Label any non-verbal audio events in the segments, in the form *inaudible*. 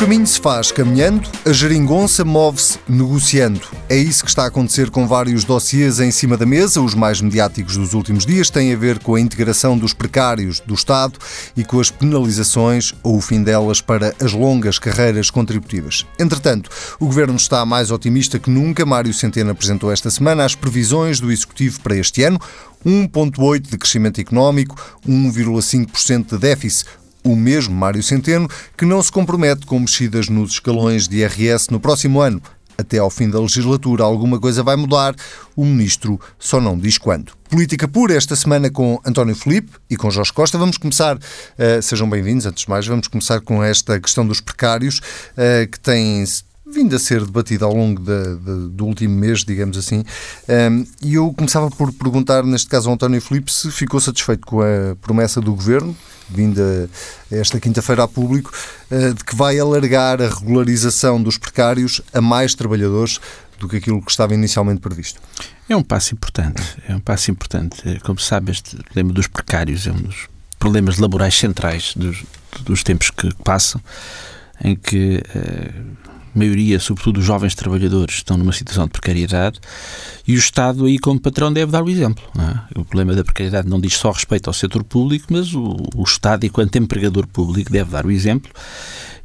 caminho se faz caminhando, a geringonça move-se negociando. É isso que está a acontecer com vários dossiês em cima da mesa. Os mais mediáticos dos últimos dias têm a ver com a integração dos precários do Estado e com as penalizações ou o fim delas para as longas carreiras contributivas. Entretanto, o Governo está mais otimista que nunca. Mário Centeno apresentou esta semana as previsões do Executivo para este ano. 1,8% de crescimento económico, 1,5% de déficit, o mesmo Mário Centeno, que não se compromete com mexidas nos escalões de IRS no próximo ano. Até ao fim da legislatura alguma coisa vai mudar, o ministro só não diz quando. Política pura esta semana com António Felipe e com Jorge Costa. Vamos começar, uh, sejam bem-vindos, antes de mais, vamos começar com esta questão dos precários, uh, que tem vindo a ser debatida ao longo de, de, do último mês, digamos assim. Um, e eu começava por perguntar, neste caso, ao António Filipe, se ficou satisfeito com a promessa do Governo, vinda esta quinta-feira a público, uh, de que vai alargar a regularização dos precários a mais trabalhadores do que aquilo que estava inicialmente previsto. É um passo importante, é um passo importante. Como se sabe, este problema dos precários é um dos problemas laborais centrais dos, dos tempos que passam, em que uh, maioria, sobretudo os jovens trabalhadores, estão numa situação de precariedade e o Estado aí como patrão deve dar o exemplo. É? O problema da precariedade não diz só respeito ao setor público, mas o, o Estado, enquanto empregador público, deve dar o exemplo.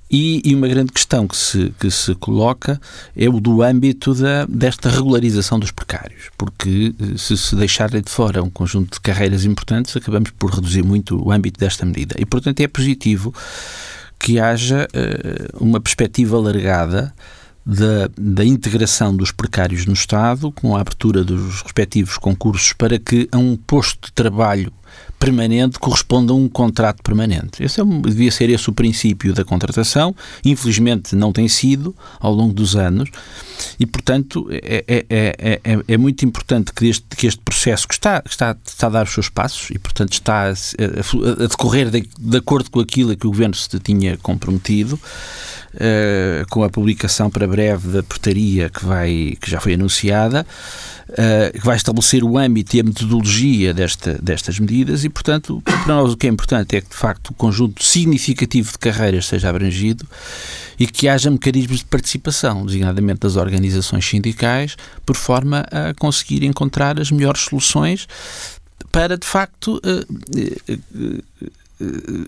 E, e, uma grande questão que se, que se coloca é o do âmbito da, desta regularização dos precários, porque eh, se se deixarem de fora um conjunto de carreiras importantes, acabamos por reduzir muito o âmbito desta medida. E, portanto, é positivo que haja uh, uma perspectiva alargada da, da, integração dos precários no Estado, com a abertura dos respectivos concursos para que a um posto de trabalho permanente corresponde a um contrato permanente. Esse é, devia ser esse o princípio da contratação. Infelizmente não tem sido ao longo dos anos e, portanto, é, é, é, é muito importante que este, que este processo que está, está, está a dar os seus passos e, portanto, está a, a, a decorrer de, de, acordo com aquilo a que o Governo se tinha comprometido, uh, com a publicação para breve da portaria que, vai, que já foi anunciada, uh, que vai estabelecer o âmbito e a metodologia desta, destas medidas e, portanto, para nós o que é importante é que, de facto, o conjunto significativo de carreiras seja abrangido e que haja mecanismos de participação, designadamente das organizações sindicais, por forma a conseguir encontrar as melhores soluções para, de facto, uh,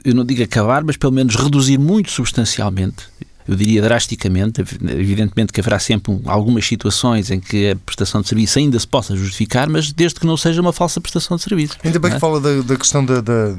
eu não digo acabar, mas pelo menos reduzir muito substancialmente eu diria drasticamente. Evidentemente que haverá sempre algumas situações em que a prestação de serviço ainda se possa justificar, mas desde que não seja uma falsa prestação de serviço. Ainda bem é? que fala da, da questão da, da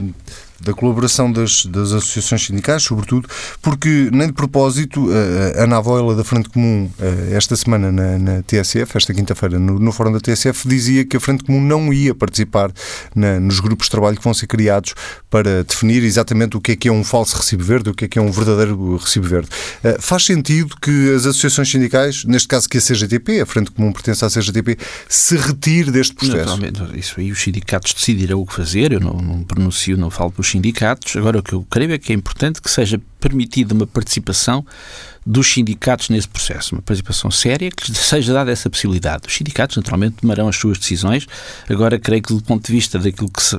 da colaboração das, das associações sindicais, sobretudo, porque, nem de propósito, a Ana da Frente Comum, eh, esta semana na, na TSF, esta quinta-feira, no, no, Fórum da TSF, dizia que a Frente Comum não ia participar na, nos grupos de trabalho que vão ser criados para definir exatamente o que é que é um falso recibo verde, o que é que é um verdadeiro recibo verde. Eh, faz sentido que as associações sindicais, neste caso que a CGTP, a Frente Comum pertence à CGTP, se retire deste processo? Naturalmente, isso aí os sindicatos decidirão o que fazer, eu não, não pronuncio, não falo pelos sindicatos. Agora, o que eu creio é que é importante que seja permitida uma participação dos sindicatos nesse processo, uma participação séria, que lhes seja dada essa possibilidade. Os sindicatos, naturalmente, tomarão as suas decisões. Agora, creio que, do ponto de vista daquilo que se,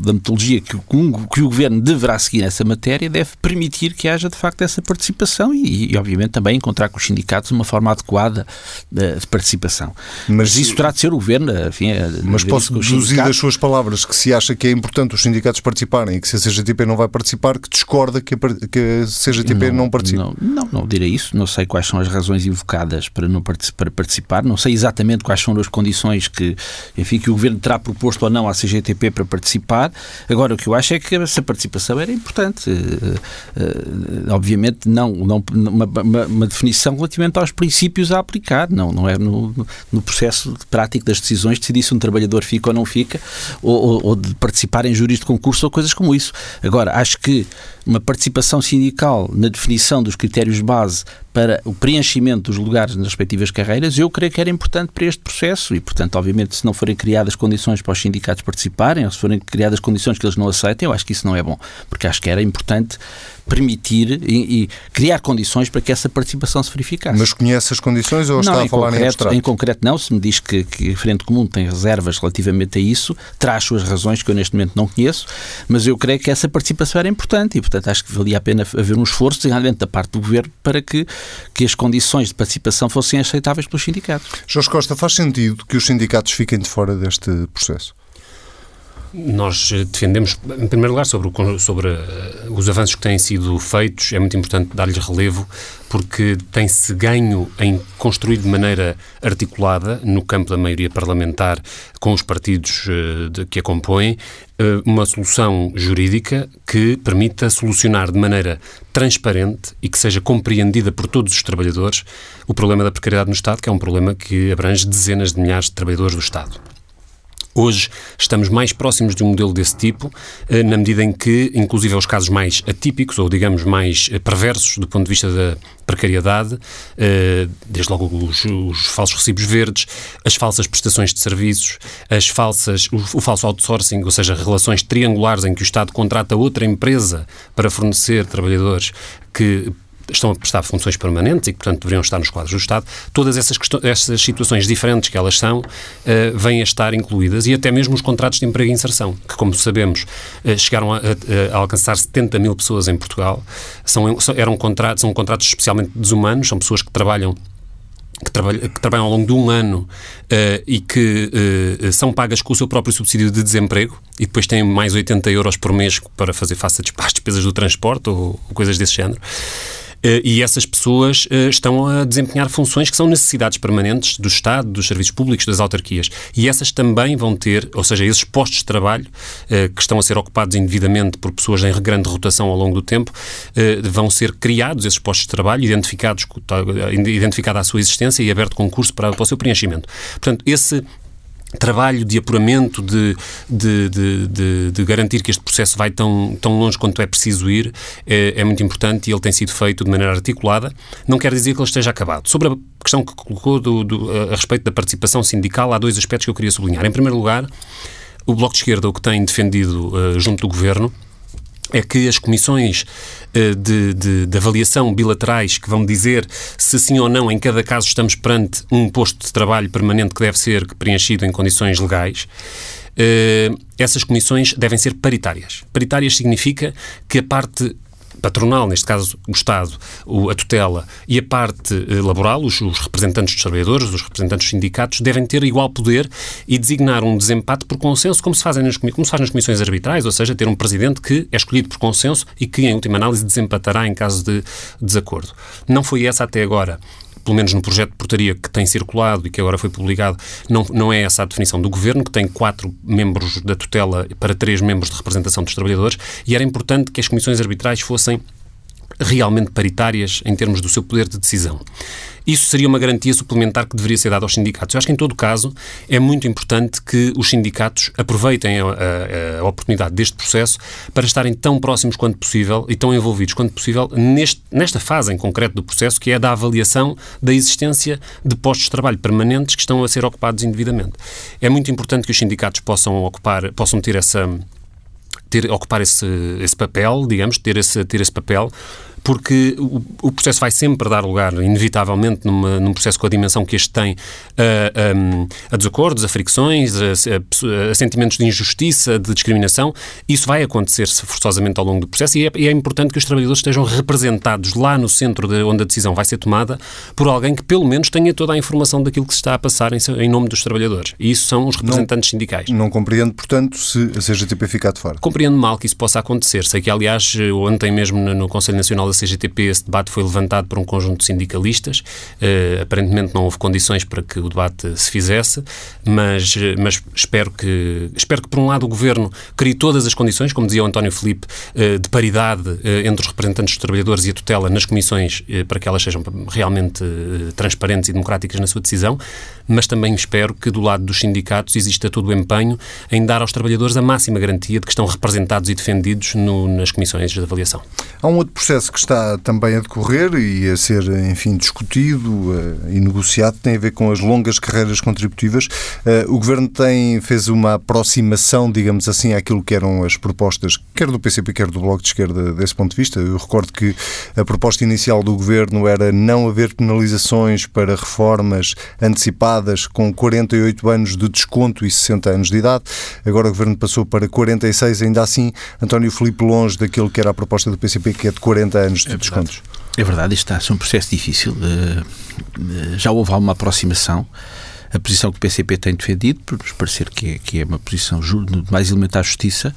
da metodologia que o, que o Governo deverá seguir nessa matéria, deve permitir que haja, de facto, essa participação e, e obviamente, também encontrar com os sindicatos uma forma adequada de, de participação. Mas, mas, isso terá de ser o Governo, enfim, Mas posso deduzir das suas palavras que se acha que é importante os sindicatos participarem e que se a CGTP não vai participar, que discorda que a, que a CGTP não, não participe? Não, não, não direi isso. Não sei quais são as razões invocadas para não para participar. Não sei exatamente quais são as condições que, enfim, que o Governo terá proposto ou não à CGTP para participar. Agora, o que eu acho é que essa participação era importante. Uh, uh, obviamente, não, não uma, uma, uma, definição relativamente aos princípios a aplicar. Não, não é no, no processo prático das decisões decidir se um trabalhador fica ou não fica, ou, ou, ou de participar em juros de concurso ou coisas como isso. Agora, acho que uma participação sindical na definição dos critérios base para o preenchimento dos lugares nas respectivas carreiras, eu creio que era importante para este processo e, portanto, obviamente, se não forem criadas condições para os sindicatos participarem ou se forem criadas condições que eles não aceitem, eu acho que isso não é bom, porque acho que era importante permitir e, e, criar condições para que essa participação se verificasse. Mas conhece as condições ou não, está a falar concreto, em abstrato? Em concreto não, se me diz que, que a Frente Comum tem reservas relativamente a isso, traz suas razões que eu neste momento não conheço, mas eu creio que essa participação era importante e, portanto, acho que valia a pena haver um esforço, designadamente da parte do Governo, para que, que as condições de participação fossem aceitáveis pelos sindicatos. Jorge Costa, faz sentido que os sindicatos fiquem de fora deste processo? Nós eh, defendemos, em primeiro lugar, sobre, o, sobre uh, os avanços que têm sido feitos, é muito importante dar-lhes relevo, porque tem-se ganho em construir de maneira articulada, no campo da maioria parlamentar, com os partidos de, que a compõem, uma solução jurídica que permita solucionar de maneira transparente e que seja compreendida por todos os trabalhadores o problema da precariedade no Estado, que é um problema que abrange dezenas de milhares de trabalhadores do Estado. Hoje estamos mais próximos de um modelo desse tipo, eh, na medida em que, inclusive aos casos mais atípicos, ou digamos mais eh, perversos do ponto de vista da precariedade, eh, desde logo os, os falsos recibos verdes, as falsas prestações de serviços, as falsas, o, o falso outsourcing, ou seja, relações triangulares em que o Estado contrata outra empresa para fornecer trabalhadores que estão a prestar funções permanentes e que, portanto, deveriam estar nos quadros do Estado, todas essas, essas situações diferentes que elas são, uh, vêm a estar incluídas e até mesmo os contratos de emprego e inserção, que, como sabemos, uh, chegaram a, a, a, alcançar 70 mil pessoas em Portugal. São, eram contratos, são contratos especialmente desumanos, são pessoas que trabalham que, que trabalham ao longo de um ano uh, e que uh, são pagas com o seu próprio subsídio de desemprego e depois têm mais 80 euros por mês para fazer face às despesas do transporte ou, ou coisas desse género. Eh, e essas pessoas eh, estão a desempenhar funções que são necessidades permanentes do Estado, dos serviços públicos, das autarquias. E essas também vão ter, ou seja, esses postos de trabalho eh, que estão a ser ocupados indevidamente por pessoas em grande rotação ao longo do tempo, vão ser criados esses postos de trabalho, identificados, identificada a sua existência e aberto concurso para, para o seu preenchimento. Portanto, esse trabalho de apuramento, de, de, de, de, garantir que este processo vai tão, tão longe quanto é preciso ir, é, é, muito importante e ele tem sido feito de maneira articulada. Não quer dizer que ele esteja acabado. Sobre a questão que colocou do, do, a respeito da participação sindical, há dois aspectos que eu queria sublinhar. Em primeiro lugar, o Bloco de Esquerda, o que tem defendido uh, junto do Governo, é que as comissões uh, de, de, de, avaliação bilaterais que vão dizer se sim ou não, em cada caso, estamos perante um posto de trabalho permanente que deve ser preenchido em condições legais. Uh, essas comissões devem ser paritárias. Paritárias significa que a parte patronal, neste caso o Estado, a tutela e a parte eh, laboral, os, os, representantes dos trabalhadores, os representantes dos sindicatos, devem ter igual poder e designar um desempate por consenso, como se, fazem nas, como se faz nas comissões arbitrais, ou seja, ter um presidente que é escolhido por consenso e que, em última análise, desempatará em caso de desacordo. Não foi essa até agora pelo menos no projeto de portaria que tem circulado e que agora foi publicado, não, não é essa a definição do Governo, que tem quatro membros da tutela para três membros de representação dos trabalhadores, e era importante que as comissões arbitrais fossem realmente paritárias em termos do seu poder de decisão. Isso seria uma garantia suplementar que deveria ser dada aos sindicatos. Eu acho que, em todo caso, é muito importante que os sindicatos aproveitem a, a, a, oportunidade deste processo para estarem tão próximos quanto possível e tão envolvidos quanto possível neste, nesta fase em concreto do processo, que é a da avaliação da existência de postos de trabalho permanentes que estão a ser ocupados indevidamente. É muito importante que os sindicatos possam ocupar, possam ter essa ter, ocupar esse, esse papel, digamos, ter esse, ter esse papel, porque o, o, processo vai sempre dar lugar, inevitavelmente, numa, num processo com a dimensão que este tem, a, a, a desacordos, a fricções, a, a, sentimentos de injustiça, de discriminação. Isso vai acontecer forçosamente ao longo do processo e é, e é, importante que os trabalhadores estejam representados lá no centro de onde a decisão vai ser tomada por alguém que, pelo menos, tenha toda a informação daquilo que se está a passar em, em nome dos trabalhadores. E isso são os representantes não, sindicais. Não compreendo, portanto, se a CGTP ficar de fora. Compreendo mal que isso possa acontecer. Sei que, aliás, ontem mesmo no Conselho Nacional da CGTP esse debate foi levantado por um conjunto de sindicalistas. Uh, aparentemente não houve condições para que o debate se fizesse, mas, mas espero, que, espero que, por um lado, o Governo crie todas as condições, como dizia o António Filipe, uh, de paridade uh, entre os representantes dos trabalhadores e a tutela nas comissões, para que elas sejam realmente transparentes e democráticas na sua decisão, mas também espero que, do lado dos sindicatos, exista todo o empenho em dar aos trabalhadores a máxima garantia de que estão representados e defendidos no, nas comissões de avaliação. Há um outro processo que está também a decorrer e a ser, enfim, discutido uh, e negociado tem a ver com as longas carreiras contributivas. Uh, o Governo tem, fez uma aproximação, digamos assim, àquilo que eram as propostas, quer do PCP, quer do Bloco de Esquerda, desse ponto de vista. Eu recordo que a proposta inicial do Governo era não haver penalizações para reformas antecipadas com 48 anos de desconto e 60 anos de idade. Agora o Governo passou para 46, ainda assim, António Filipe longe daquilo que era a proposta do PCP, que é de 40 anos de é descontos. É verdade, isto está a ser um processo difícil. Eh, eh, já houve alguma aproximação. A posição que o PCP tem defendido, por nos parecer que é, que é uma posição mais elementar justiça,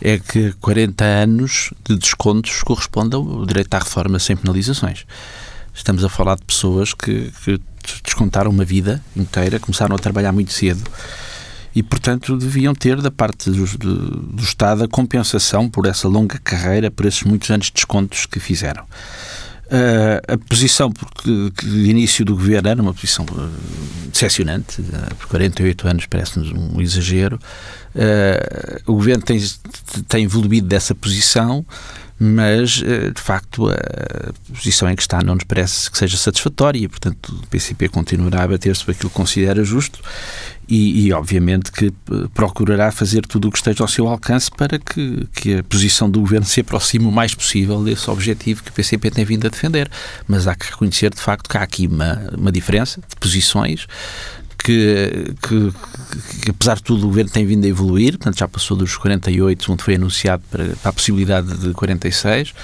é que 40 anos de descontos correspondem ao direito à reforma sem penalizações. Estamos a falar de pessoas que, que descontaram uma vida inteira, começaram a trabalhar muito cedo e, portanto, deviam ter da parte do, do, do, Estado a compensação por essa longa carreira, por esses muitos anos de descontos que fizeram. Uh, a posição porque, de início do governo era uma posição uh, decepcionante, uh, por 48 anos parece-nos um exagero. Uh, o governo tem, tem evoluído dessa posição mas eh, de facto a posição em que está não nos parece que seja satisfatória portanto, o PCP continuará a bater-se por aquilo que considera justo e, e, obviamente, que eh, procurará fazer tudo o que esteja ao seu alcance para que, que a posição do governo se aproxime o mais possível desse objetivo que o PCP tem vindo a defender. Mas há que reconhecer, de facto, que há aqui uma, uma diferença de posições que, que, que, apesar de tudo, o governo tem vindo a evoluir, portanto, já passou dos 48, onde foi anunciado para, para a possibilidade de 46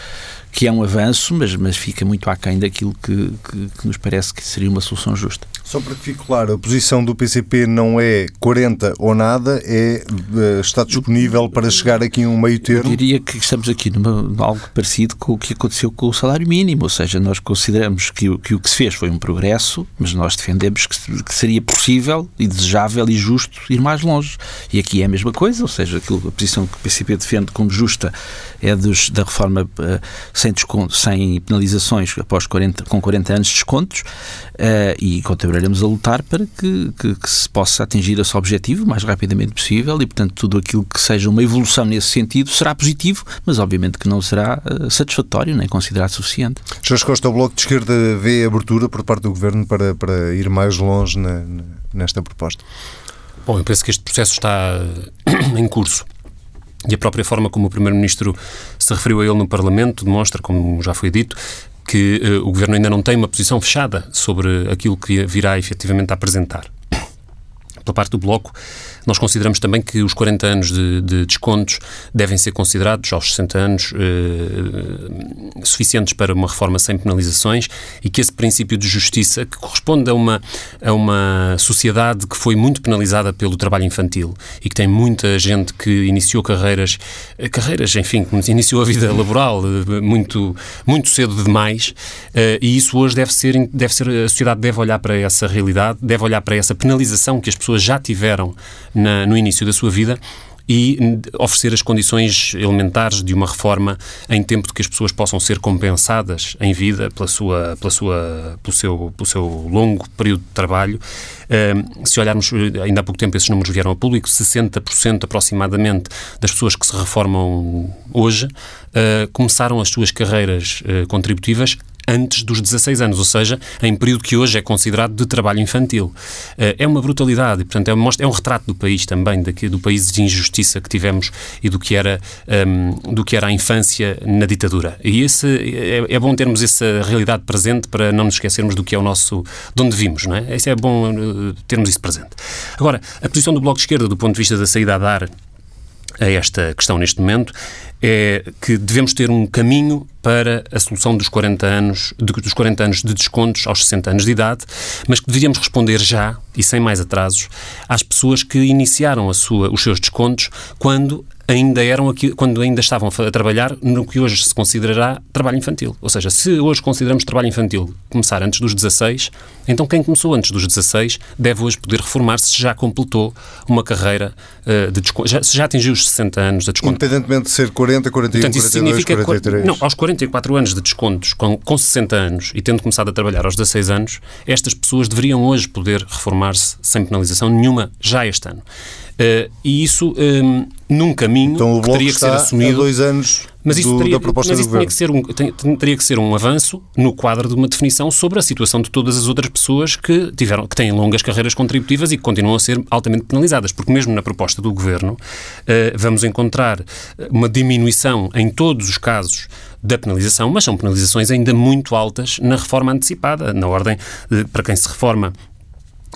que é um avanço, mas, mas fica muito aquém daquilo que, que, que, nos parece que seria uma solução justa. Só para que fique claro, a posição do PCP não é 40 ou nada, é eh, está disponível para chegar aqui em um meio termo? Eu diria que estamos aqui numa, algo parecido com o que aconteceu com o salário mínimo, ou seja, nós consideramos que, que o que se fez foi um progresso, mas nós defendemos que, que, seria possível e desejável e justo ir mais longe. E aqui é a mesma coisa, ou seja, aquilo, a posição que o PCP defende como justa é dos, da reforma uh, sem, desconto, sem penalizações após 40, com 40 anos de descontos uh, e continuaremos a lutar para que, que, que, se possa atingir esse objetivo o mais rapidamente possível e, portanto, tudo aquilo que seja uma evolução nesse sentido será positivo, mas obviamente que não será uh, satisfatório nem considerado suficiente. Jorge Costa, o Bloco de Esquerda vê abertura por parte do Governo para, para ir mais longe na, nesta proposta? Bom, eu penso que este processo está *coughs* em curso. E a própria forma como o Primeiro-Ministro se referiu a ele no Parlamento demonstra, como já foi dito, que uh, o Governo ainda não tem uma posição fechada sobre aquilo que virá efetivamente a apresentar. Pela parte do Bloco, nós consideramos também que os 40 anos de, de descontos devem ser considerados aos 60 anos eh, suficientes para uma reforma sem penalizações e que esse princípio de justiça, que corresponde a uma, a uma sociedade que foi muito penalizada pelo trabalho infantil e que tem muita gente que iniciou carreiras, eh, carreiras, enfim, que iniciou a vida *laughs* laboral eh, muito, muito cedo demais eh, e isso hoje deve ser, deve ser, a sociedade deve olhar para essa realidade, deve olhar para essa penalização que as pessoas já tiveram na, no início da sua vida e oferecer as condições elementares de uma reforma em tempo de que as pessoas possam ser compensadas em vida pela sua, pela sua, pelo, seu, pelo seu longo período de trabalho. Se olharmos, ainda há pouco tempo esses números vieram a público, 60% aproximadamente das pessoas que se reformam hoje uh, começaram as suas carreiras uh, contributivas antes dos 16 anos, ou seja, em período que hoje é considerado de trabalho infantil. Eh, é uma brutalidade, portanto, é um, é um retrato do país também, daqui, do país de injustiça que tivemos e do que era, um, ehm, do que era a infância na ditadura. E esse, é, é, bom termos essa realidade presente para não nos esquecermos do que é o nosso, de onde vimos, não é? Isso é bom eh, termos isso presente. Agora, a posição do Bloco de Esquerda, do ponto de vista da saída a dar a esta questão neste momento, é que devemos ter um caminho para a solução dos 40 anos, dos 40 anos de descontos aos 60 anos de idade, mas que deveríamos responder já e sem mais atrasos às pessoas que iniciaram sua, os seus descontos quando ainda eram aqui, quando ainda estavam a trabalhar no que hoje se considerará trabalho infantil. Ou seja, se hoje consideramos trabalho infantil começar antes dos 16, então quem começou antes dos 16 deve hoje poder reformar-se se já completou uma carreira uh, de desconto, já, se já atingiu os 60 anos de desconto. Independentemente de ser 40, 41, Portanto, isso 42, significa 43. Não, aos 44 anos de descontos, com, com 60 anos e tendo começado a trabalhar aos 16 anos, estas pessoas deveriam hoje poder reformar-se sem penalização nenhuma já este ano. Uh, e isso um, num caminho então, que teria que ser assumido. dois anos mas isso do, teria, da proposta mas do isso governo. Que ser um, teria que ser um avanço no quadro de uma definição sobre a situação de todas as outras pessoas que, tiveram, que têm longas carreiras contributivas e que continuam a ser altamente penalizadas, porque mesmo na proposta do governo uh, vamos encontrar uma diminuição em todos os casos da penalização, mas são penalizações ainda muito altas na reforma antecipada, na ordem de, para quem se reforma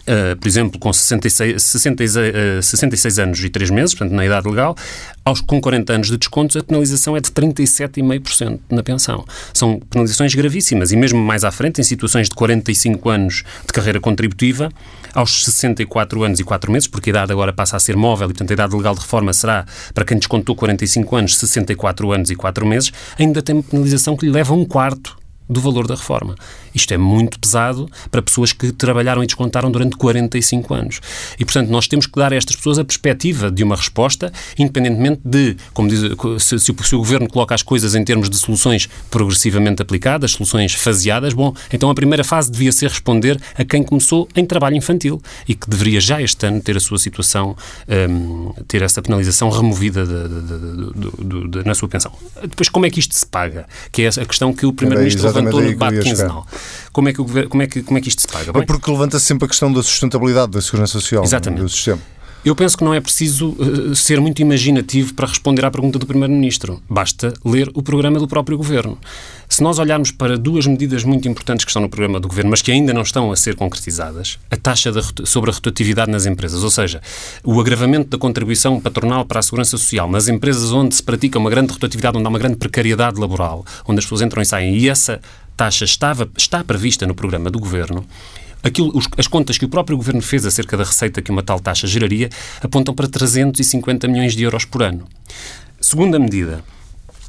Uh, por exemplo, com 66, 66, uh, 66 anos e 3 meses, portanto, na idade legal, aos, com 40 anos de descontos, a penalização é de 37,5% na pensão. São penalizações gravíssimas e mesmo mais à frente, em situações de 45 anos de carreira contributiva, aos 64 anos e 4 meses, porque a idade agora passa a ser móvel e, portanto, a idade legal de reforma será, para quem descontou 45 anos, 64 anos e 4 meses, ainda tem uma penalização que lhe leva um quarto do valor da reforma. Isto é muito pesado para pessoas que trabalharam e descontaram durante 45 anos. E, portanto, nós temos que dar a estas pessoas a perspectiva de uma resposta, independentemente de, como diz, se, se, o, se o Governo coloca as coisas em termos de soluções progressivamente aplicadas, soluções faseadas, bom, então a primeira fase devia ser responder a quem começou em trabalho infantil e que deveria já este ano ter a sua situação, um, ter essa penalização removida de, de, de, na sua pensão. Depois, como é que isto se paga? Que é a questão que o Primeiro-Ministro levantou no debate quinzenal. Como é, que o como, é que, como é que isto se paga? Bem, porque levanta -se sempre a questão da sustentabilidade da segurança social é? Exatamente. do sistema. Eu penso que não é preciso uh, ser muito imaginativo para responder à pergunta do Primeiro-Ministro. Basta ler o programa do próprio Governo. Se nós olharmos para duas medidas muito importantes que estão no programa do Governo, mas que ainda não estão a ser concretizadas, a taxa sobre a rotatividade nas empresas, ou seja, o agravamento da contribuição patronal para a segurança social nas empresas onde se pratica uma grande rotatividade, onde há uma grande precariedade laboral, onde as pessoas entram e saem, e essa taxa estava, está prevista no programa do Governo, Aquilo, os, as contas que o próprio Governo fez acerca da receita que uma tal taxa geraria apontam para 350 milhões de euros por ano. Segunda medida,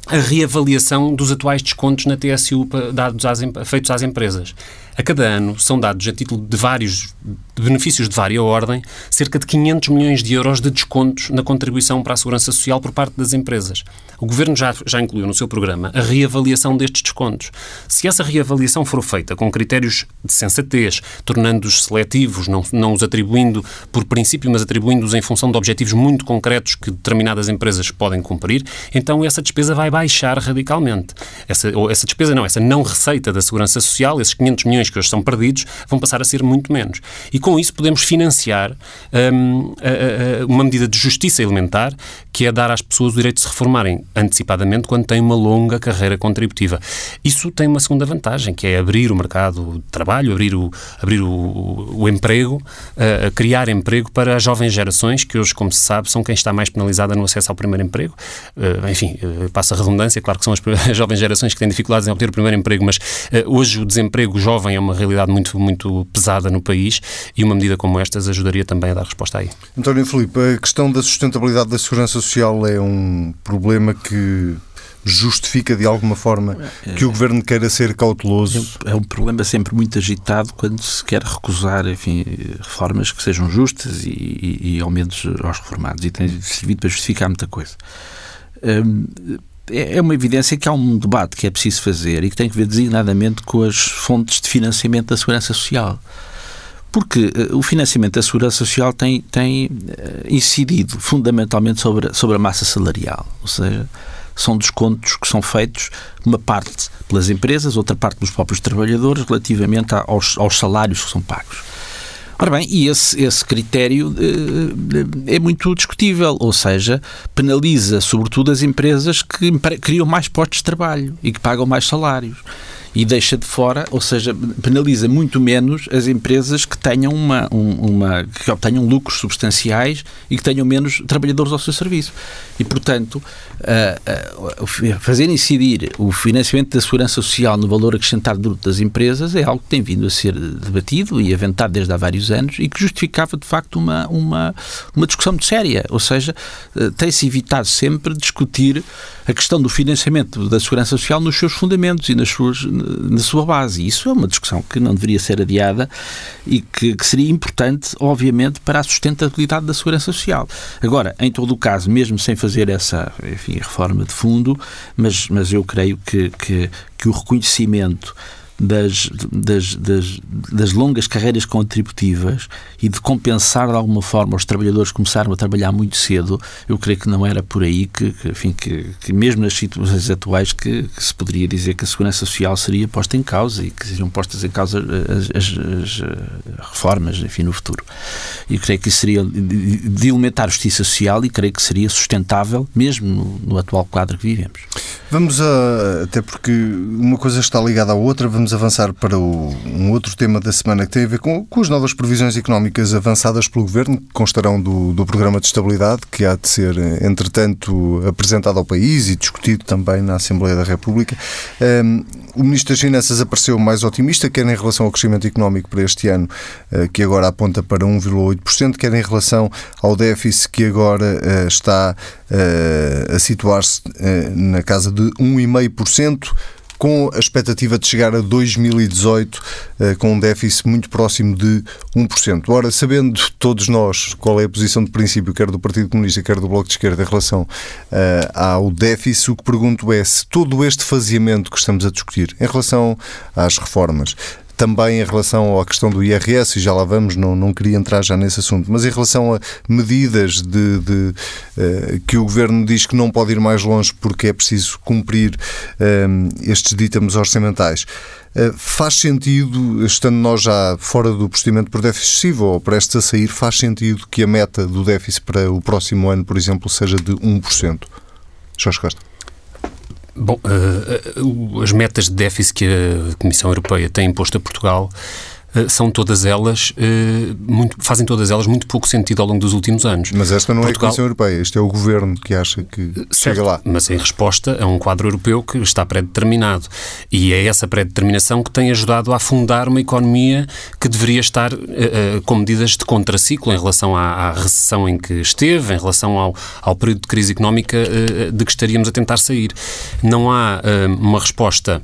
a reavaliação dos atuais descontos na TSU dados às, feitos às empresas. A cada ano são dados, a título de vários de benefícios de vária ordem, cerca de 500 milhões de euros de descontos na contribuição para a segurança social por parte das empresas. O Governo já, já incluiu no seu programa a reavaliação destes descontos. Se essa reavaliação for feita com critérios de sensatez, tornando-os seletivos, não, não os atribuindo por princípio, mas atribuindo-os em função de objetivos muito concretos que determinadas empresas podem cumprir, então essa despesa vai baixar radicalmente. Essa, ou essa despesa não, essa não receita da segurança social, esses 500 milhões que hoje são perdidos, vão passar a ser muito menos. E com isso podemos financiar um, uma medida de justiça elementar, que é dar às pessoas o direito de se reformarem antecipadamente quando têm uma longa carreira contributiva. Isso tem uma segunda vantagem, que é abrir o mercado de trabalho, abrir o, abrir o, o emprego, uh, criar emprego para as jovens gerações, que hoje, como se sabe, são quem está mais penalizada no acesso ao primeiro emprego. Uh, enfim, uh, passa a redundância, claro que são as, as, *laughs* jovens gerações que têm dificuldades em obter o primeiro emprego, mas hoje o desemprego jovem é uma realidade muito, muito pesada no país e uma medida como estas ajudaria também a dar resposta aí. António Filipe, a questão da sustentabilidade da segurança social é um problema que justifica de alguma forma que o governo queira ser cauteloso? É um problema sempre muito agitado quando se quer recusar enfim, reformas que sejam justas e, e, e aumentos aos reformados e tem servido para justificar muita coisa. Hum, é uma evidência que há um debate que é preciso fazer e que tem que ver designadamente com as fontes de financiamento da segurança social porque uh, o financiamento da segurança social tem, tem uh, incidido fundamentalmente sobre, sobre a massa salarial, ou seja, são descontos que são feitos, uma parte pelas empresas, outra parte pelos próprios trabalhadores, relativamente aos, aos salários que são pagos. Ora bem, e esse, esse critério uh, é muito discutível, ou seja, penaliza sobretudo as empresas que criam mais postos de trabalho e que pagam mais salários e deixa de fora, ou seja, penaliza muito menos as empresas que tenham uma, uma que obtenham lucros substanciais e que tenham menos trabalhadores ao seu serviço. E, portanto, uh, uh, fazer incidir o financiamento da segurança social no valor acrescentado bruto das empresas é algo que tem vindo a ser debatido e aventado desde há vários anos e que justificava, de facto, uma, uma, uma discussão muito séria. Ou seja, uh, tem-se evitado sempre discutir a questão do financiamento da segurança social nos seus fundamentos e nas suas, na sua base. Isso é uma discussão que não deveria ser adiada e que, que, seria importante, obviamente, para a sustentabilidade da segurança social. Agora, em todo o caso, mesmo sem fazer essa enfim, reforma de fundo, mas, mas eu creio que, que, que o reconhecimento das, das, das, das, longas carreiras contributivas e de compensar de alguma forma os trabalhadores que começaram a trabalhar muito cedo, eu creio que não era por aí que, que enfim, que, que, mesmo nas situações atuais que, que, se poderia dizer que a segurança social seria posta em causa e que seriam postas em causa as, as, as reformas, enfim, no futuro. E creio que isso seria de elementar justiça social e creio que seria sustentável mesmo no, no atual quadro que vivemos. Vamos a, até porque uma coisa está ligada à outra, vamos avançar para o, um outro tema da semana que tem a ver com, com as novas previsões económicas avançadas pelo Governo, que constarão do, do Programa de Estabilidade, que há de ser, entretanto, apresentado ao país e discutido também na Assembleia da República. Um, o Ministro das Finanças apareceu mais otimista, quer em relação ao crescimento económico para este ano, uh, que agora aponta para 1,8%, quer em relação ao déficit, que agora uh, está a situar-se na casa de 1,5%, com a expectativa de chegar a 2018 eh, com um déficit muito próximo de 1%. Ora, sabendo todos nós qual é a posição de princípio, quer do Partido Comunista, quer do Bloco de Esquerda, em relação uh, ao déficit, o que pergunto é se todo este faseamento que estamos a discutir em relação às reformas, também em relação à questão do IRS, e já lá vamos, não, não queria entrar já nesse assunto, mas em relação a medidas de, de uh, que o Governo diz que não pode ir mais longe porque é preciso cumprir uh, estes ditames orçamentais. Uh, faz sentido, estando nós já fora do procedimento por déficit excessivo ou prestes a sair, faz sentido que a meta do déficit para o próximo ano, por exemplo, seja de 1%? Jorge Costa. Bom, uh, as metas de déficit que a Comissão Europeia tem imposto a Portugal são todas elas, eh, muito, fazem todas elas muito pouco sentido ao longo dos últimos anos. Mas esta não Portugal... é a Comissão Europeia, este é o Governo que acha que certo, chega lá. Mas em resposta a um quadro europeu que está pré-determinado. E é essa pré-determinação que tem ajudado a afundar uma economia que deveria estar com medidas de contraciclo em relação à, à, recessão em que esteve, em relação ao, ao período de crise económica de que estaríamos a tentar sair. Não há uma resposta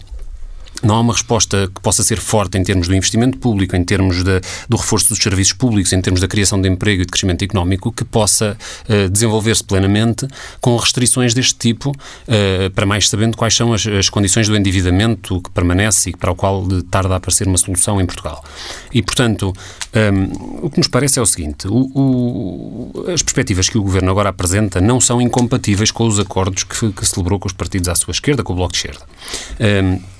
não há uma resposta que possa ser forte em termos do investimento público, em termos de, do reforço dos serviços públicos, em termos da criação de emprego e de crescimento económico, que possa uh, desenvolver-se plenamente com restrições deste tipo, uh, para mais sabendo quais são as, as, condições do endividamento que permanece e para o qual tarda a aparecer uma solução em Portugal. E, portanto, um, ehm, o que nos parece é o seguinte: o, o, as perspectivas que o Governo agora apresenta não são incompatíveis com os acordos que, que celebrou com os partidos à sua esquerda, com o Bloco de Esquerda. Um, ehm,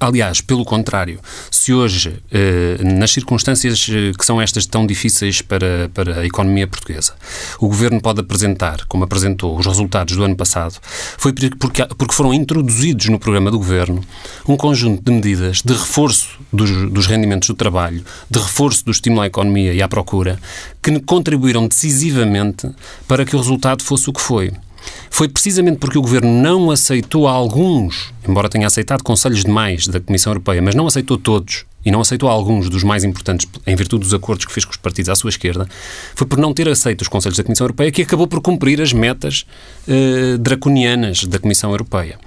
Aliás, pelo contrário, se hoje, eh, nas circunstâncias eh, que são estas tão difíceis para, para a economia portuguesa, o Governo pode apresentar, como apresentou, os resultados do ano passado, foi porque, porque foram introduzidos no programa do Governo um conjunto de medidas de reforço dos, dos rendimentos do trabalho, de reforço do estímulo à economia e à procura, que contribuíram decisivamente para que o resultado fosse o que foi. Foi precisamente porque o Governo não aceitou alguns, embora tenha aceitado conselhos demais da Comissão Europeia, mas não aceitou todos e não aceitou alguns dos mais importantes em virtude dos acordos que fez com os partidos à sua esquerda, foi por não ter aceito os conselhos da Comissão Europeia que acabou por cumprir as metas eh, draconianas da Comissão Europeia.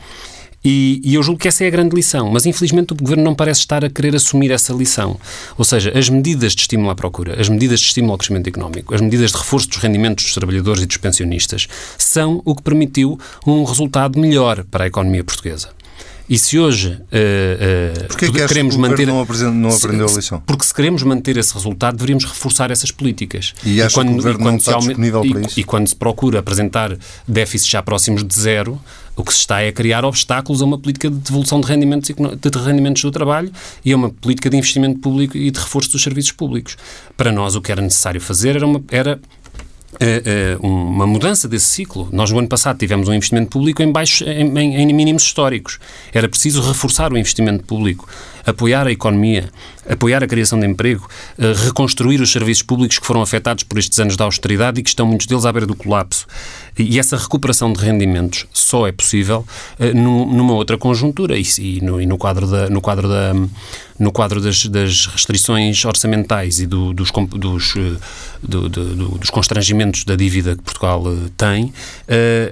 E, e, eu julgo que essa é a grande lição, mas infelizmente o Governo não parece estar a querer assumir essa lição. Ou seja, as medidas de estímulo à procura, as medidas de estímulo ao crescimento económico, as medidas de reforço dos rendimentos dos trabalhadores e dos pensionistas são o que permitiu um resultado melhor para a economia portuguesa. E se hoje uh, uh, Porquê que queremos manter. Não, não aprendeu a lição? Porque se queremos manter esse resultado, deveríamos reforçar essas políticas. E, e quando, que o governo e quando está disponível e, para isso? E quando se procura apresentar déficits já próximos de zero, o que se está é a criar obstáculos a uma política de devolução de rendimentos, de rendimentos do trabalho e a uma política de investimento público e de reforço dos serviços públicos. Para nós, o que era necessário fazer era, uma, era uma mudança desse ciclo. Nós, no ano passado, tivemos um investimento público em, baixo, em, em, em mínimos históricos. Era preciso reforçar o investimento público, apoiar a economia, apoiar a criação de emprego, uh, reconstruir os serviços públicos que foram afetados por estes anos de austeridade e que estão, muitos deles, à beira do colapso. E essa recuperação de rendimentos só é possível numa outra conjuntura e, no, quadro da. No quadro da no quadro das, das restrições orçamentais e do, dos, dos, do, dos constrangimentos da dívida que Portugal eh, tem,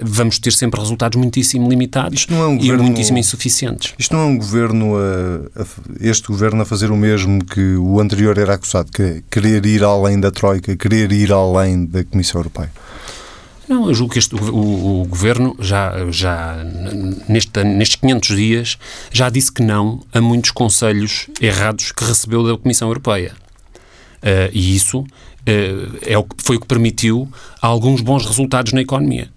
vamos ter sempre resultados muitíssimo limitados é um governo, e muitíssimo insuficientes. Isto não é um governo, a, a, este governo a fazer o mesmo que o anterior era acusado, que é querer ir além da Troika, querer ir além da Comissão Europeia? Não, eu julgo que este, o, o, Governo já, já neste, nestes 500 dias já disse que não a muitos conselhos errados que recebeu da Comissão Europeia. Uh, e isso uh, é o que, foi o que permitiu alguns bons resultados na economia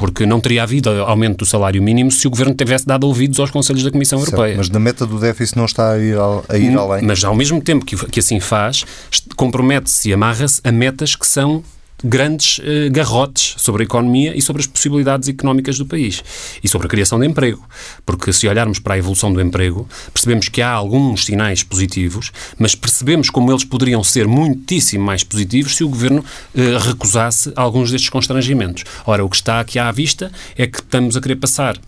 porque não teria havido aumento do salário mínimo se o Governo tivesse dado ouvidos aos Conselhos da Comissão certo, Europeia. Mas na meta do déficit não está a ir, a ir além. Mas ao mesmo tempo que, que assim faz, compromete-se e amarra-se a metas que são grandes uh, garrotes sobre a economia e sobre as possibilidades económicas do país e sobre a criação de emprego. Porque se olharmos para a evolução do emprego, percebemos que há alguns sinais positivos, mas percebemos como eles poderiam ser muitíssimo mais positivos se o governo uh, recusasse alguns destes constrangimentos. Ora, o que está aqui à vista é que estamos a querer passar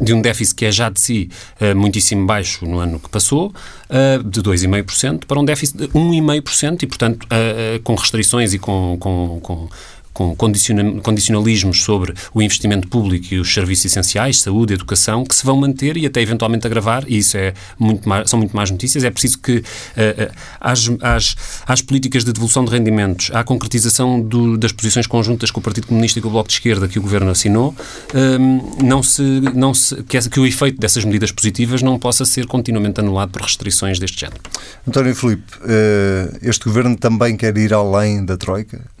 de um déficit que é já de si uh, muitíssimo baixo no ano que passou, uh, de 2,5%, para um déficit de 1,5% e, portanto, uh, com restrições e com, com, com com condicionalismos sobre o investimento público e os serviços essenciais, saúde, educação, que se vão manter e até eventualmente agravar, e isso é muito mais, são muito mais notícias. É preciso que uh, às, políticas de devolução de rendimentos, à concretização do, das posições conjuntas com o Partido Comunista e com o Bloco de Esquerda que o Governo assinou, uh, não se, não se, que, que o efeito dessas medidas positivas não possa ser continuamente anulado por restrições deste género. António Filipe, uh, este Governo também quer ir além da Troika?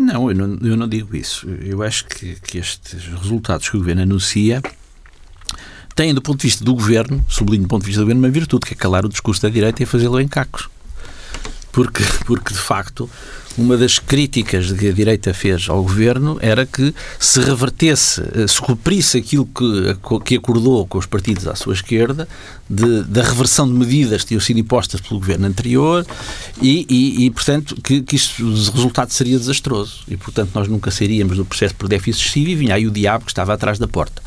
Não eu, não, eu não digo isso. Eu acho que, que estes resultados que o Governo anuncia têm, do ponto de vista do Governo, sublinho do ponto de vista do Governo, uma virtude, que é calar o discurso da direita e fazê-lo em cacos. Porque, porque, de facto, uma das críticas que a direita fez ao governo era que se revertesse, eh, se cumprisse aquilo que, que acordou com os partidos à sua esquerda, de, da reversão de medidas que tinham sido impostas pelo governo anterior e, e, e portanto, que, que isto, o resultado seria desastroso. E, portanto, nós nunca sairíamos do processo por déficit excessivo e vinha aí o diabo que estava atrás da porta.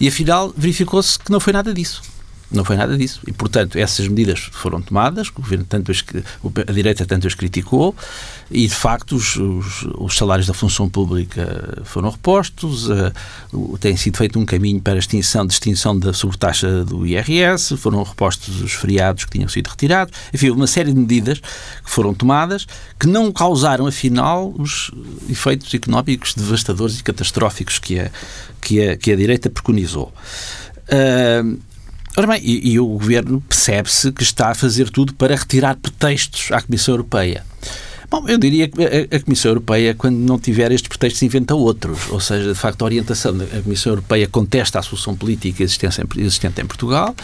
E, afinal, verificou-se que não foi nada disso. Não foi nada disso. E, portanto, essas medidas foram tomadas, o governo tanto as, a direita tanto as criticou, e, de facto, os, os, os salários da função pública foram repostos, uh, tem sido feito um caminho para a extinção, extinção da sobretaxa do IRS, foram repostos os feriados que tinham sido retirados, enfim, uma série de medidas que foram tomadas que não causaram, afinal, os efeitos económicos devastadores e catastróficos que a, que a, que a direita preconizou. Uh, Ora bem, e, e o governo percebe-se que está a fazer tudo para retirar pretextos à Comissão Europeia. Bom, eu diria que a, Comissão Europeia, quando não tiver estes pretextos, inventa outros. Ou seja, de facto, a orientação da Comissão Europeia contesta a solução política existente em Portugal.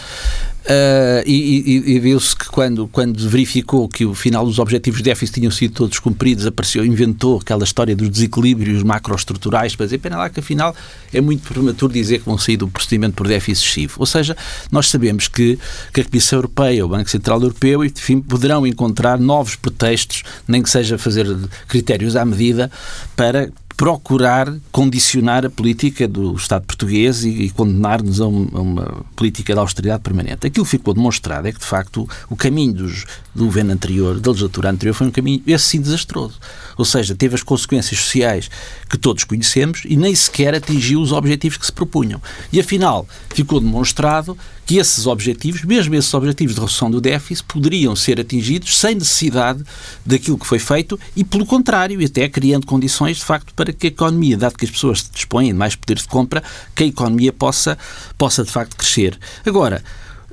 Uh, e, e, e viu-se que quando, quando verificou que o final dos objetivos de déficit tinham sido todos cumpridos, apareceu, inventou aquela história dos desequilíbrios macroestruturais para dizer, pena lá que afinal é muito prematuro dizer que vão sair do procedimento por déficit excessivo. Ou seja, nós sabemos que, que a Comissão Europeia, o Banco Central Europeu, enfim, poderão encontrar novos pretextos, nem que seja fazer critérios à medida, para procurar condicionar a política do Estado português e, e condenar-nos a, um, a, uma política de austeridade permanente. Aquilo ficou demonstrado é que, de facto, o, o caminho dos, do governo anterior, da legislatura anterior, foi um caminho, esse sim, desastroso. Ou seja, teve as consequências sociais que todos conhecemos e nem sequer atingiu os objetivos que se propunham. E, afinal, ficou demonstrado que esses objetivos, mesmo esses objetivos de redução do déficit, poderiam ser atingidos sem necessidade daquilo que foi feito e, pelo contrário, e até criando condições, de facto, para que a economia, dado que as pessoas dispõem de mais poder de compra, que a economia possa, possa de facto, crescer. Agora,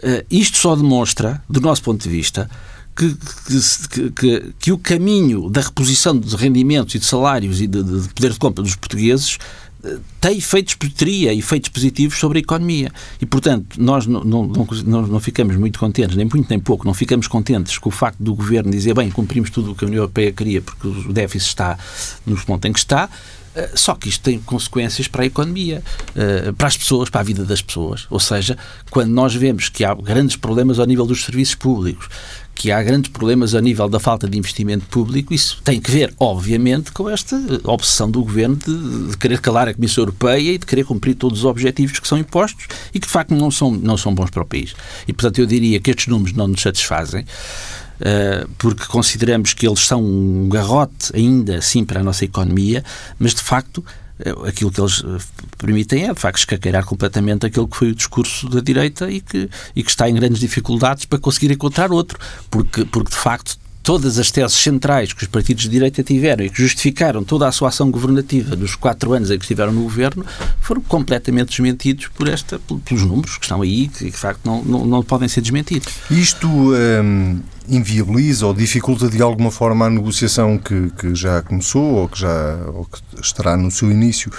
eh, isto só demonstra, do nosso ponto de vista, que, que, que, que, o caminho da reposição de rendimentos e de salários e de, de poder de compra dos portugueses tem efeitos, teria efeitos positivos sobre a economia. E, portanto, nós não, não, não, não, ficamos muito contentes, nem muito nem pouco, não ficamos contentes com o facto do Governo dizer, bem, cumprimos tudo o que a União Europeia queria porque o déficit está nos pontos em que está, eh, só que isto tem consequências para a economia, eh, para as pessoas, para a vida das pessoas. Ou seja, quando nós vemos que há grandes problemas ao nível dos serviços públicos, que há grandes problemas a nível da falta de investimento público, isso tem que ver, obviamente, com esta obsessão do governo de, de, querer calar a Comissão Europeia e de querer cumprir todos os objetivos que são impostos e que, de facto, não são, não são bons para o país. E, portanto, eu diria que estes números não nos satisfazem. Uh, porque consideramos que eles são um garrote ainda assim para a nossa economia, mas de facto aquilo que eles eh, permitem é, de facto, escaqueirar completamente aquilo que foi o discurso da direita e que, e que está em grandes dificuldades para conseguir encontrar outro, porque, porque de facto todas as teses centrais que os partidos de direita tiveram e que justificaram toda a sua ação governativa dos quatro anos em que estiveram no governo foram completamente desmentidos por esta, pelos números que estão aí que, de facto, não, não, não podem ser desmentidos. Isto hum, inviabiliza ou dificulta de alguma forma a negociação que, que já começou ou que, já, ou que estará no seu início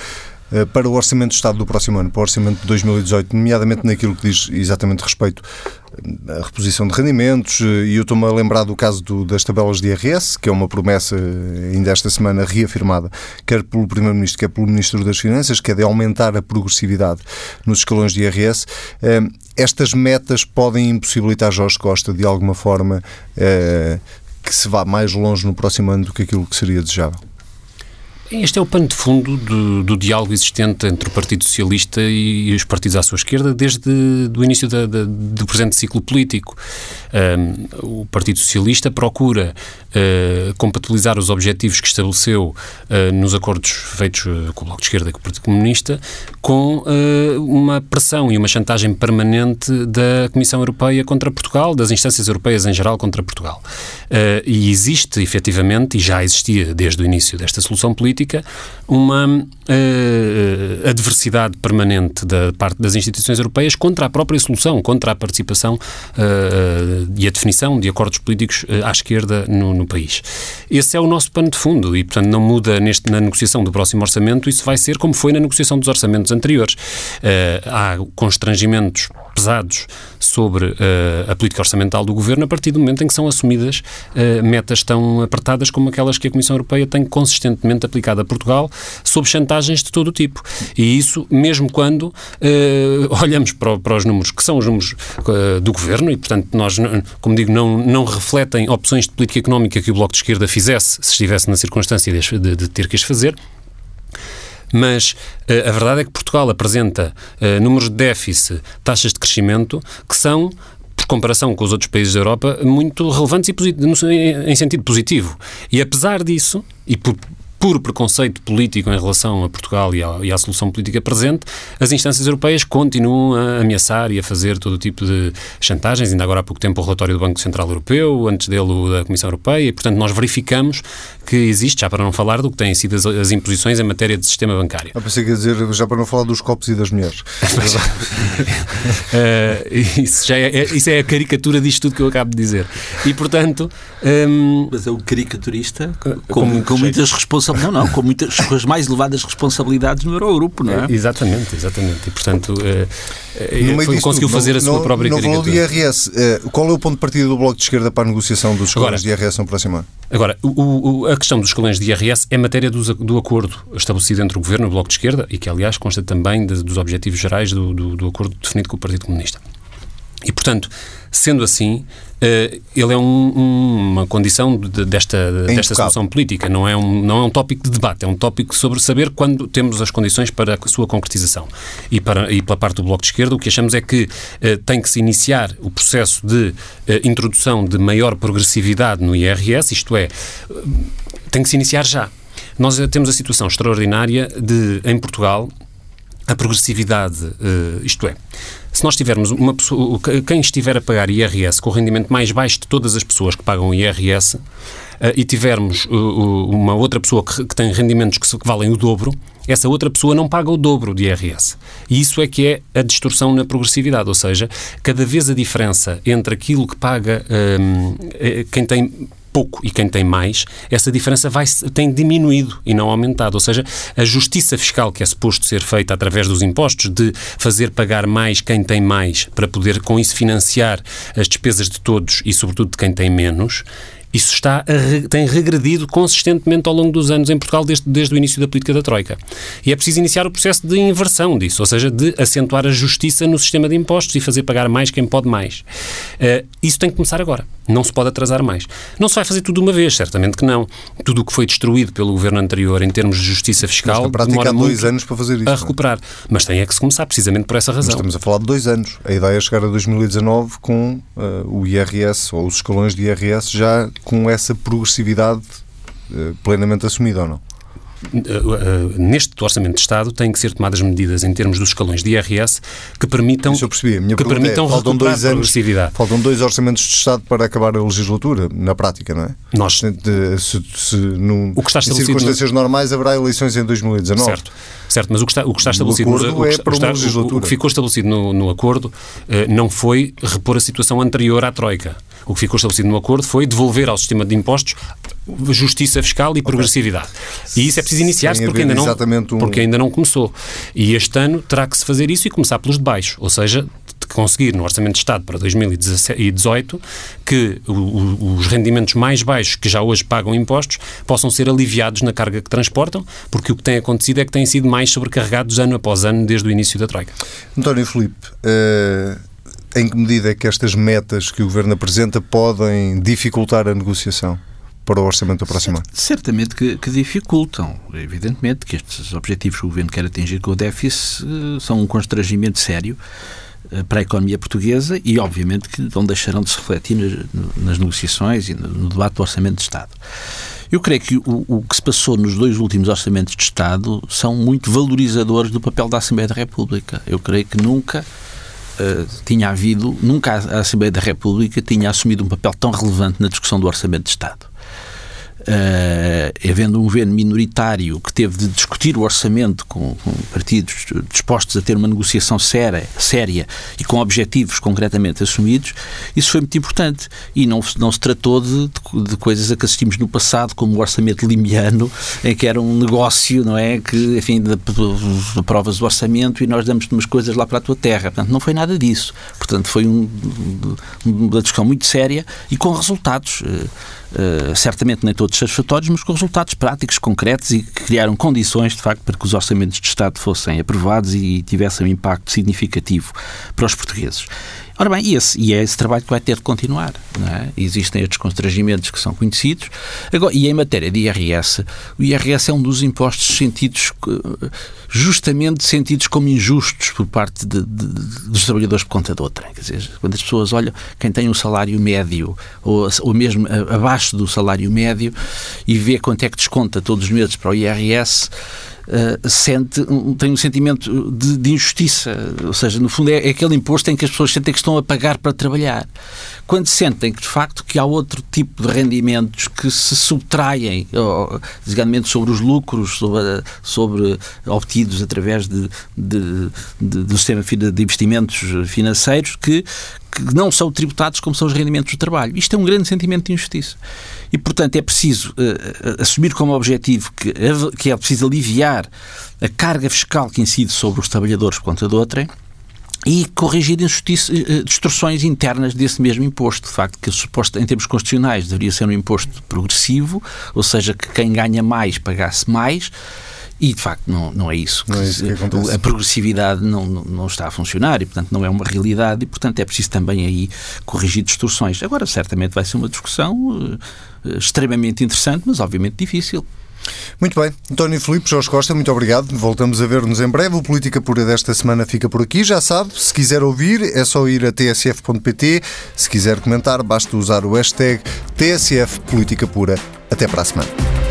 para o Orçamento do Estado do próximo ano, para o Orçamento de 2018, nomeadamente naquilo que diz exatamente respeito à reposição de rendimentos, eh, e eu estou-me a lembrar do caso do, das tabelas de IRS, que é uma promessa eh, ainda esta semana reafirmada, quer pelo Primeiro-Ministro, quer pelo Ministro das Finanças, que é de aumentar a progressividade nos escalões de IRS. Estas metas podem impossibilitar Jorge Costa, de alguma forma, que se vá mais longe no próximo ano do que aquilo que seria desejável? Este é o pano de fundo do, do, diálogo existente entre o Partido Socialista e, os partidos à sua esquerda desde o início da, da, do presente ciclo político. Um, o Partido Socialista procura uh, compatibilizar os objetivos que estabeleceu uh, nos acordos feitos uh, com o Bloco de Esquerda e com o Partido Comunista com uma pressão e uma chantagem permanente da Comissão Europeia contra Portugal, das instâncias europeias em geral contra Portugal. e existe, efetivamente, e já existia desde o início desta solução política, política uma uh, adversidade permanente da parte das instituições europeias contra a própria solução, contra a participação uh, e a definição de acordos políticos uh, à esquerda no, no, país. Esse é o nosso pano de fundo e, portanto, não muda neste, na negociação do próximo orçamento, isso vai ser como foi na negociação dos orçamentos anteriores. há constrangimentos pesados sobre uh, a política orçamental do governo a partir do momento em que são assumidas uh, metas tão apertadas como aquelas que a Comissão Europeia tem consistentemente aplicado a Portugal, sob chantagens de todo o tipo. E isso, mesmo quando uh, *laughs* olhamos para, para, os números que são os números do governo, e portanto, nós, como digo, não, não refletem opções de política económica que o Bloco de Esquerda fizesse se estivesse na circunstância de, de, de ter que as fazer. Mas uh, a verdade é que Portugal apresenta uh, números de déficit, taxas de crescimento, que são por comparação com os outros países da Europa, muito relevantes e em sentido positivo. E apesar disso, e por, puro preconceito político em relação a Portugal e à, e à, solução política presente, as instâncias europeias continuam a ameaçar e a fazer todo o tipo de chantagens. Ainda agora há pouco tempo o relatório do Banco Central Europeu, antes dele o da Comissão Europeia, e portanto nós verificamos que existe, já para não falar do que têm sido as, as imposições em matéria de sistema bancário. Eu pensei que ia dizer, já para não falar dos copos e das mulheres. uh, *laughs* isso, já é, é, isso é a caricatura disto tudo que eu acabo de dizer. E portanto... Um, Mas é o caricaturista com, com muitas responsabilidades não, não, com, muitas, com as mais elevadas responsabilidades no Eurogrupo, não é? é exatamente, exatamente. E, portanto, uh, foi, conseguiu fazer no, a sua própria no caricatura. No IRS, uh, qual é o ponto de partida do Bloco de Esquerda para a negociação dos escalões de IRS no próximo ano? Agora, o, o, a questão dos escalões de IRS é matéria do, do, acordo estabelecido entre o Governo e o Bloco de Esquerda e que, aliás, consta também de, dos objetivos gerais do, do, do acordo definido com o Partido Comunista. E, portanto, sendo assim, uh, ele é um, uma condição de, desta, é desta solução política, não é, um, não é um tópico de debate, é um tópico sobre saber quando temos as condições para a sua concretização. E, para, e pela parte do Bloco de Esquerda, o que achamos é que uh, tem que se iniciar o processo de uh, introdução de maior progressividade no IRS, isto é, tem que se iniciar já. Nós temos a situação extraordinária de, em Portugal, a progressividade, isto é, se nós tivermos uma pessoa, quem estiver a pagar IRS com o rendimento mais baixo de todas as pessoas que pagam IRS, Uh, e tivermos uh, uma outra pessoa que, que, tem rendimentos que, que, valem o dobro, essa outra pessoa não paga o dobro de IRS. E isso é que é a distorção na progressividade, ou seja, cada vez a diferença entre aquilo que paga um, quem tem pouco e quem tem mais, essa diferença vai, tem diminuído e não aumentado. Ou seja, a justiça fiscal que é suposto ser feita através dos impostos, de fazer pagar mais quem tem mais, para poder com isso financiar as despesas de todos e, sobretudo, de quem tem menos, isso está a, tem regredido consistentemente ao longo dos anos em Portugal, desde, desde o início da política da Troika. E é preciso iniciar o processo de inversão disso, ou seja, de acentuar a justiça no sistema de impostos e fazer pagar mais quem pode mais. Uh, isso tem que começar agora. Não se pode atrasar mais. Não se vai fazer tudo de uma vez, certamente que não. Tudo o que foi destruído pelo governo anterior em termos de justiça fiscal Mas, prática, demora há dois anos para fazer isso. A é? recuperar. Mas tem é que se começar precisamente por essa razão. Mas estamos a falar de dois anos. A ideia é chegar a 2019 com uh, o IRS ou os escalões de IRS já com essa progressividade uh, plenamente assumida ou não? neste Orçamento de Estado, têm que ser tomadas medidas em termos dos escalões de IRS que permitam, Isso eu percebi. A minha que pergunta permitam é, faltam dois a anos, progressividade. faltam dois orçamentos de Estado para acabar a legislatura, na prática, não é? Nós- De- se, se, num, O que está em estabelecido no- circunstâncias normais haverá eleições em 2019. Certo. Certo, mas o que está, o que está estabelecido acordo no, o que é para o está- o- o que ficou estabelecido no, no acordo eh, não foi repor a situação anterior à Troika. O que ficou estabelecido no acordo foi devolver ao sistema de impostos justiça fiscal e progressividade. E isso é preciso iniciar-se porque ainda, não, um- porque ainda não começou. E este ano terá que se fazer isso e começar pelos de baixo. Ou seja, de conseguir no Orçamento de Estado para 2018 que os rendimentos mais baixos que já hoje pagam impostos possam ser aliviados na carga que transportam, porque o que tem acontecido é que têm sido mais sobrecarregados ano após ano desde o início da Troika. António Filipe, eh, em que medida é que estas metas que o Governo apresenta podem dificultar a negociação para o orçamento do próximo ano? Certamente que, que dificultam. Evidentemente que estes objetivos que o Governo quer atingir com o déficit eh, são um constrangimento sério eh, para a economia portuguesa e, obviamente, que não deixarão de se refletir nas, nas negociações e no debate do Orçamento de Estado. Eu creio que o, o que se passou nos dois últimos orçamentos de Estado são muito valorizadores do papel da Assembleia da República. Eu creio que nunca eh, tinha havido, nunca a Assembleia da República tinha assumido um papel tão relevante na discussão do Orçamento de Estado. Eh, havendo um governo minoritário que teve de discutir o orçamento com, com partidos dispostos a ter uma negociação séria, séria e com objetivos concretamente assumidos, isso foi muito importante. E não, não se tratou de, de, coisas a que assistimos no passado, como o orçamento limiano, em que era um negócio, não é? Que, enfim, de, de, de provas do orçamento e nós damos-te umas coisas lá para a tua terra. Portanto, não foi nada disso. Portanto, foi um, uma discussão muito séria e com resultados. Uh, certamente nem todos satisfatórios, mas com resultados práticos, concretos e que criaram condições, de facto, para que os orçamentos de Estado fossem aprovados e tivessem um impacto significativo para os portugueses. Ora bem, esse, e é esse trabalho que vai ter de continuar. É? Existem estes constrangimentos que são conhecidos. Agora, e em matéria de IRS, o IRS é um dos impostos sentidos, justamente sentidos como injustos por parte de, de, dos trabalhadores por conta de outra. Quer dizer, quando as pessoas olham quem tem um salário médio ou, ou mesmo abaixo do salário médio e vê quanto é que desconta todos os meses para o IRS, Uh, sente, tem um sentimento de, de, injustiça. Ou seja, no fundo, é, é, aquele imposto em que as pessoas sentem que estão a pagar para trabalhar. Quando sentem que, de facto, que há outro tipo de rendimentos que se subtraem, ou, designadamente sobre os lucros, sobre, sobre obtidos através de, de, do sistema de investimentos financeiros, que, que não são tributados como são os rendimentos do trabalho. Isto é um grande sentimento de injustiça. E, portanto, é preciso uh, assumir como objetivo que, que é preciso aliviar a carga fiscal que incide sobre os trabalhadores por conta de outrem e corrigir distorções internas desse mesmo imposto. De facto, que suposto, em termos constitucionais deveria ser um imposto progressivo, ou seja, que quem ganha mais pagasse mais. E, de facto, não, não é isso. Não é isso que acontece. A progressividade não, não, está a funcionar e, portanto, não é uma realidade e, portanto, é preciso também aí corrigir distorções. Agora, certamente vai ser uma discussão uh, extremamente interessante, mas, obviamente, difícil. Muito bem. António Filipe, Jorge Costa, muito obrigado. Voltamos a ver-nos em breve. O Política Pura desta semana fica por aqui. Já sabe, se quiser ouvir, é só ir a tsf.pt. Se quiser comentar, basta usar o hashtag TSF Política Pura. Até para a semana.